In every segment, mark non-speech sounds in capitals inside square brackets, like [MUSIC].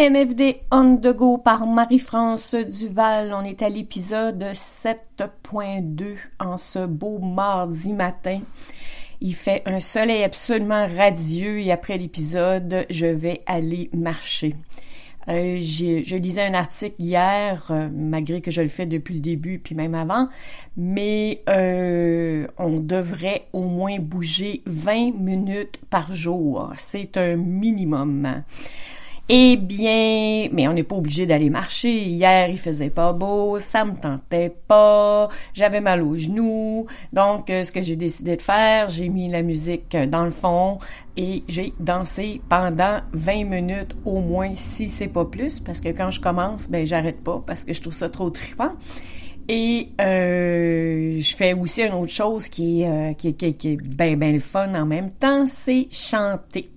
MFD on the go par Marie-France Duval. On est à l'épisode 7.2 en ce beau mardi matin. Il fait un soleil absolument radieux et après l'épisode, je vais aller marcher. Euh, je lisais un article hier, euh, malgré que je le fais depuis le début, puis même avant, mais euh, on devrait au moins bouger 20 minutes par jour. C'est un minimum. Eh bien, mais on n'est pas obligé d'aller marcher. Hier, il faisait pas beau, ça me tentait pas, j'avais mal aux genoux. Donc, euh, ce que j'ai décidé de faire, j'ai mis la musique dans le fond et j'ai dansé pendant 20 minutes au moins, si c'est pas plus, parce que quand je commence, ben j'arrête pas parce que je trouve ça trop trippant. Et euh, je fais aussi une autre chose qui est, euh, qui, qui, qui est bien, bien le fun en même temps, c'est chanter.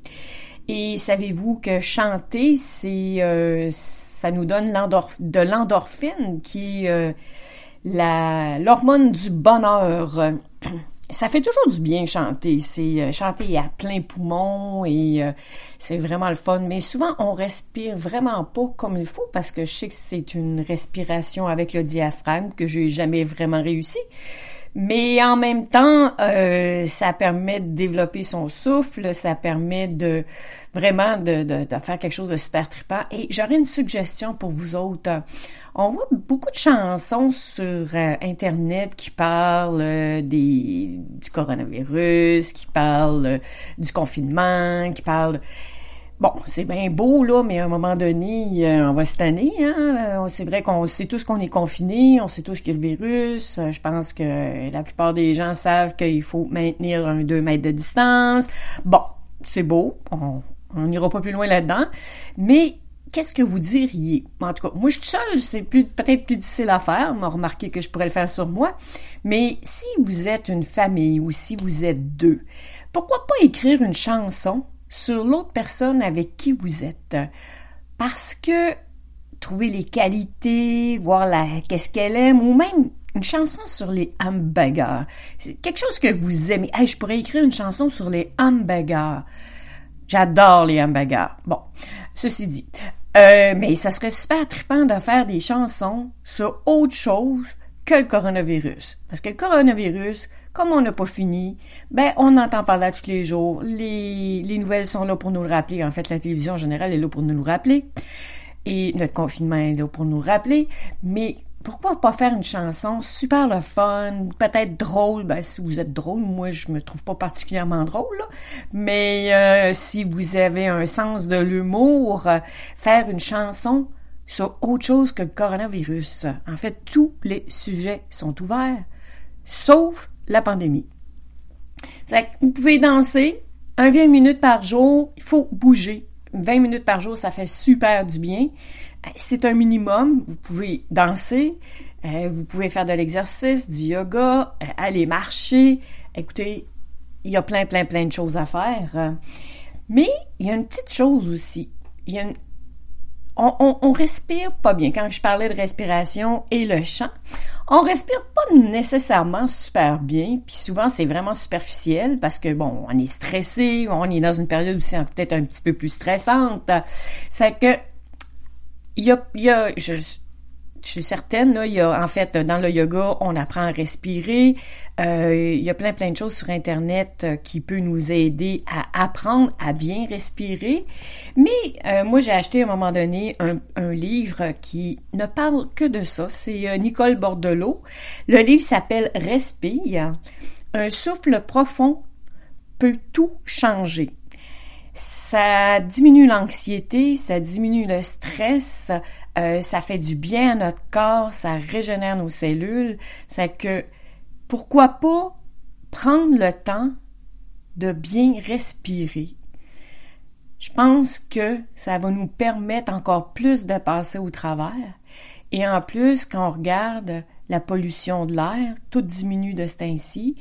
Et savez-vous que chanter, c'est euh, ça nous donne de l'endorphine, qui est euh, l'hormone du bonheur. [CLEARS THROAT] Ça fait toujours du bien chanter. C'est euh, chanter à plein poumon et c'est vraiment le fun. Mais souvent, on respire vraiment pas comme il faut parce que je sais que c'est une respiration avec le diaphragme que j'ai jamais vraiment réussi. Mais en même temps, euh, ça permet de développer son souffle, ça permet de vraiment de, de, de faire quelque chose de super trippant. Et j'aurais une suggestion pour vous autres. On voit beaucoup de chansons sur euh, Internet qui parlent euh, des, du coronavirus, qui parlent euh, du confinement, qui parlent... Bon, c'est bien beau, là, mais à un moment donné, euh, on va se tanner. Hein? Euh, c'est vrai qu'on sait tous qu'on est confiné, on sait tous qu'il y a le virus. Euh, je pense que la plupart des gens savent qu'il faut maintenir un 2 mètres de distance. Bon, c'est beau, on n'ira pas plus loin là-dedans. Mais qu'est-ce que vous diriez? En tout cas, moi, je suis seule, c'est plus, peut-être plus difficile à faire. m'a remarqué que je pourrais le faire sur moi. Mais si vous êtes une famille ou si vous êtes deux, pourquoi pas écrire une chanson sur l'autre personne avec qui vous êtes. Parce que trouver les qualités, voir qu'est-ce qu'elle aime, ou même une chanson sur les hamburgers. Quelque chose que vous aimez. Je pourrais écrire une chanson sur les hamburgers. J'adore les hamburgers. Bon, ceci dit. Euh, mais ça serait super trippant de faire des chansons sur autre chose que le coronavirus. Parce que le coronavirus, comme on n'a pas fini, ben on entend parler tous les jours. Les, les nouvelles sont là pour nous le rappeler. En fait, la télévision en général est là pour nous le rappeler. Et notre confinement est là pour nous le rappeler. Mais pourquoi pas faire une chanson super le fun, peut-être drôle, ben si vous êtes drôle, moi je me trouve pas particulièrement drôle, là. mais euh, si vous avez un sens de l'humour, faire une chanson sur autre chose que le coronavirus. En fait, tous les sujets sont ouverts, sauf la pandémie. vous pouvez danser un 20 minutes par jour, il faut bouger. 20 minutes par jour, ça fait super du bien. C'est un minimum. Vous pouvez danser, euh, vous pouvez faire de l'exercice, du yoga, euh, aller marcher. Écoutez, il y a plein, plein, plein de choses à faire. Mais il y a une petite chose aussi. Il y a on, on, on, respire pas bien. Quand je parlais de respiration et le chant, on respire pas nécessairement super bien, puis souvent c'est vraiment superficiel parce que bon, on est stressé, on est dans une période où c'est peut-être un petit peu plus stressante. C'est que il y a, y a je, je suis certaine, là, il y a, en fait, dans le yoga, on apprend à respirer. Euh, il y a plein, plein de choses sur Internet euh, qui peut nous aider à apprendre à bien respirer. Mais euh, moi, j'ai acheté à un moment donné un, un, livre qui ne parle que de ça. C'est Nicole Bordelot. Le livre s'appelle Respire. Un souffle profond peut tout changer. Ça diminue l'anxiété, ça diminue le stress, euh, ça fait du bien à notre corps, ça régénère nos cellules. C'est que pourquoi pas prendre le temps de bien respirer? Je pense que ça va nous permettre encore plus de passer au travers. Et en plus, quand on regarde la pollution de l'air, tout diminue de ce temps-ci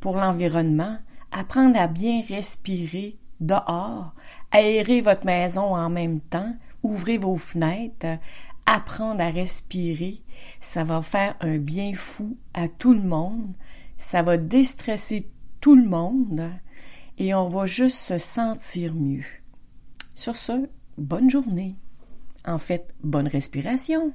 pour l'environnement. Apprendre à bien respirer dehors, aérer votre maison en même temps, ouvrez vos fenêtres, apprendre à respirer, ça va faire un bien fou à tout le monde, ça va déstresser tout le monde et on va juste se sentir mieux. Sur ce, bonne journée. En fait, bonne respiration.